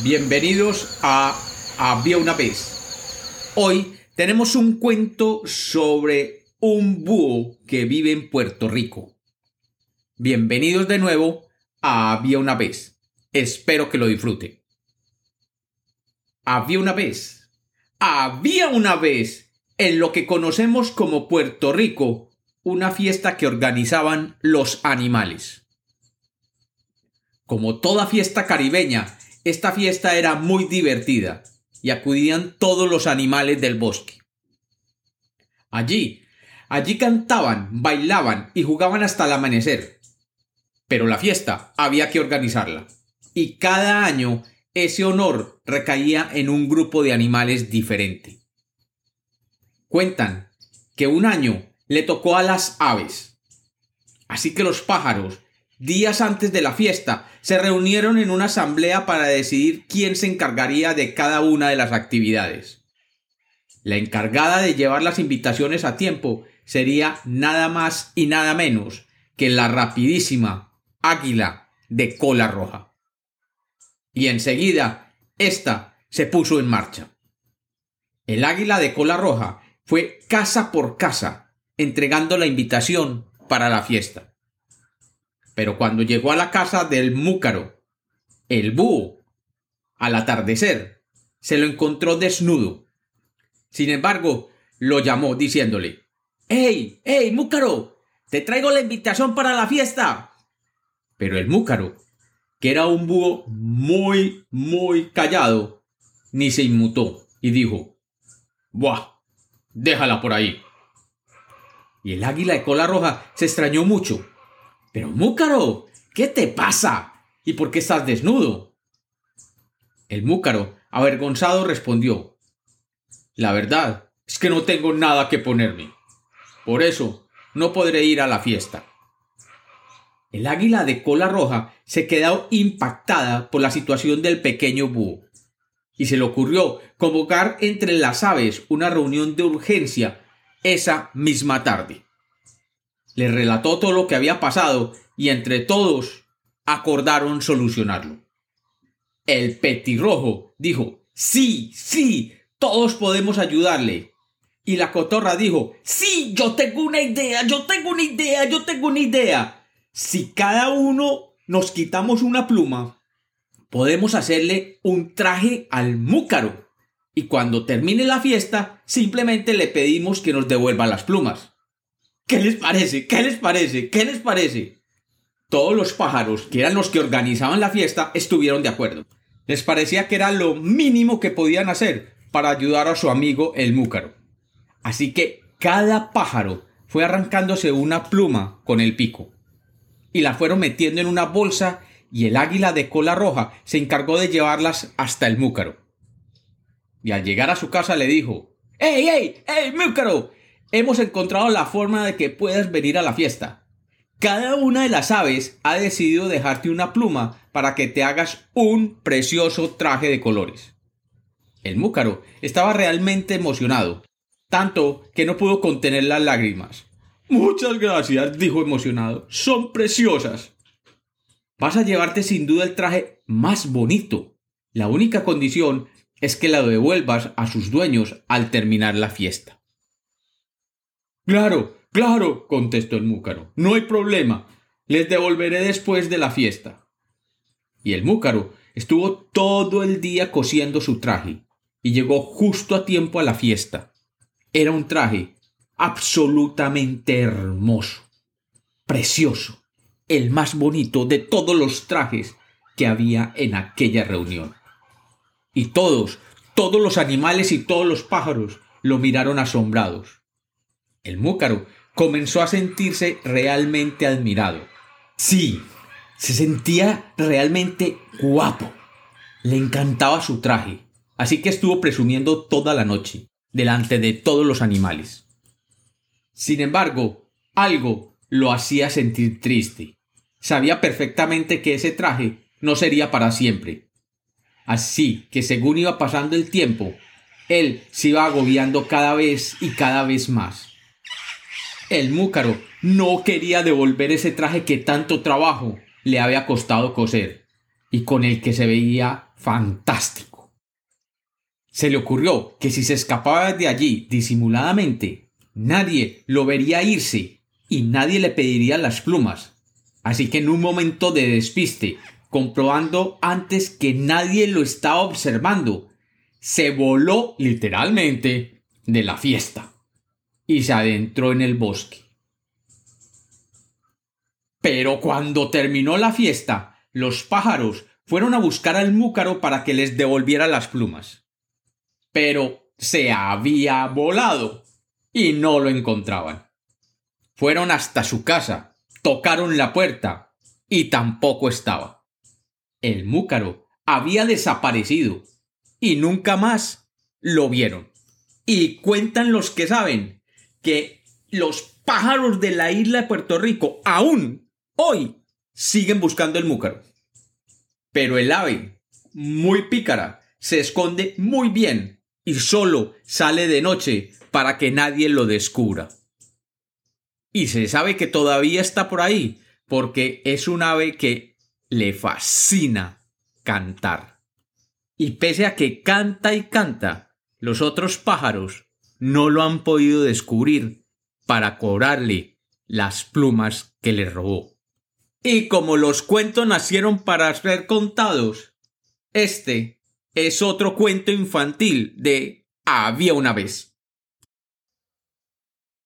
Bienvenidos a Había una vez. Hoy tenemos un cuento sobre un búho que vive en Puerto Rico. Bienvenidos de nuevo a Había una vez. Espero que lo disfruten. Había una vez. Había una vez en lo que conocemos como Puerto Rico una fiesta que organizaban los animales. Como toda fiesta caribeña, esta fiesta era muy divertida y acudían todos los animales del bosque. Allí, allí cantaban, bailaban y jugaban hasta el amanecer. Pero la fiesta había que organizarla. Y cada año ese honor recaía en un grupo de animales diferente. Cuentan que un año le tocó a las aves. Así que los pájaros días antes de la fiesta, se reunieron en una asamblea para decidir quién se encargaría de cada una de las actividades. La encargada de llevar las invitaciones a tiempo sería nada más y nada menos que la rapidísima águila de cola roja. Y enseguida, ésta se puso en marcha. El águila de cola roja fue casa por casa entregando la invitación para la fiesta. Pero cuando llegó a la casa del múcaro, el búho, al atardecer, se lo encontró desnudo. Sin embargo, lo llamó diciéndole ¡Ey! ¡Ey, múcaro! ¡Te traigo la invitación para la fiesta! Pero el múcaro, que era un búho muy, muy callado, ni se inmutó y dijo Buah, déjala por ahí. Y el águila de cola roja se extrañó mucho pero Múcaro, ¿qué te pasa? ¿Y por qué estás desnudo? El Múcaro, avergonzado, respondió La verdad es que no tengo nada que ponerme. Por eso no podré ir a la fiesta. El águila de cola roja se quedó impactada por la situación del pequeño búho y se le ocurrió convocar entre las aves una reunión de urgencia esa misma tarde le relató todo lo que había pasado y entre todos acordaron solucionarlo. El petirrojo dijo, sí, sí, todos podemos ayudarle. Y la cotorra dijo, sí, yo tengo una idea, yo tengo una idea, yo tengo una idea. Si cada uno nos quitamos una pluma, podemos hacerle un traje al múcaro. Y cuando termine la fiesta, simplemente le pedimos que nos devuelva las plumas. ¿Qué les parece? ¿Qué les parece? ¿Qué les parece? Todos los pájaros, que eran los que organizaban la fiesta, estuvieron de acuerdo. Les parecía que era lo mínimo que podían hacer para ayudar a su amigo el múcaro. Así que cada pájaro fue arrancándose una pluma con el pico. Y la fueron metiendo en una bolsa y el águila de cola roja se encargó de llevarlas hasta el múcaro. Y al llegar a su casa le dijo ¡Ey, ey, ey, múcaro! Hemos encontrado la forma de que puedas venir a la fiesta. Cada una de las aves ha decidido dejarte una pluma para que te hagas un precioso traje de colores. El múcaro estaba realmente emocionado, tanto que no pudo contener las lágrimas. Muchas gracias, dijo emocionado. Son preciosas. Vas a llevarte sin duda el traje más bonito. La única condición es que la devuelvas a sus dueños al terminar la fiesta. Claro, claro, contestó el múcaro. No hay problema. Les devolveré después de la fiesta. Y el múcaro estuvo todo el día cosiendo su traje y llegó justo a tiempo a la fiesta. Era un traje absolutamente hermoso, precioso, el más bonito de todos los trajes que había en aquella reunión. Y todos, todos los animales y todos los pájaros lo miraron asombrados. El múcaro comenzó a sentirse realmente admirado. Sí, se sentía realmente guapo. Le encantaba su traje, así que estuvo presumiendo toda la noche, delante de todos los animales. Sin embargo, algo lo hacía sentir triste. Sabía perfectamente que ese traje no sería para siempre. Así que según iba pasando el tiempo, él se iba agobiando cada vez y cada vez más. El múcaro no quería devolver ese traje que tanto trabajo le había costado coser. y con el que se veía fantástico. Se le ocurrió que si se escapaba de allí disimuladamente, nadie lo vería irse y nadie le pediría las plumas. Así que en un momento de despiste, comprobando antes que nadie lo estaba observando, se voló literalmente de la fiesta y se adentró en el bosque. Pero cuando terminó la fiesta, los pájaros fueron a buscar al múcaro para que les devolviera las plumas. Pero se había volado y no lo encontraban. Fueron hasta su casa, tocaron la puerta y tampoco estaba. El múcaro había desaparecido y nunca más lo vieron. Y cuentan los que saben que los pájaros de la isla de Puerto Rico aún hoy siguen buscando el múcaro. Pero el ave, muy pícara, se esconde muy bien y solo sale de noche para que nadie lo descubra. Y se sabe que todavía está por ahí porque es un ave que le fascina cantar. Y pese a que canta y canta, los otros pájaros no lo han podido descubrir para cobrarle las plumas que le robó. Y como los cuentos nacieron para ser contados, este es otro cuento infantil de Había una vez.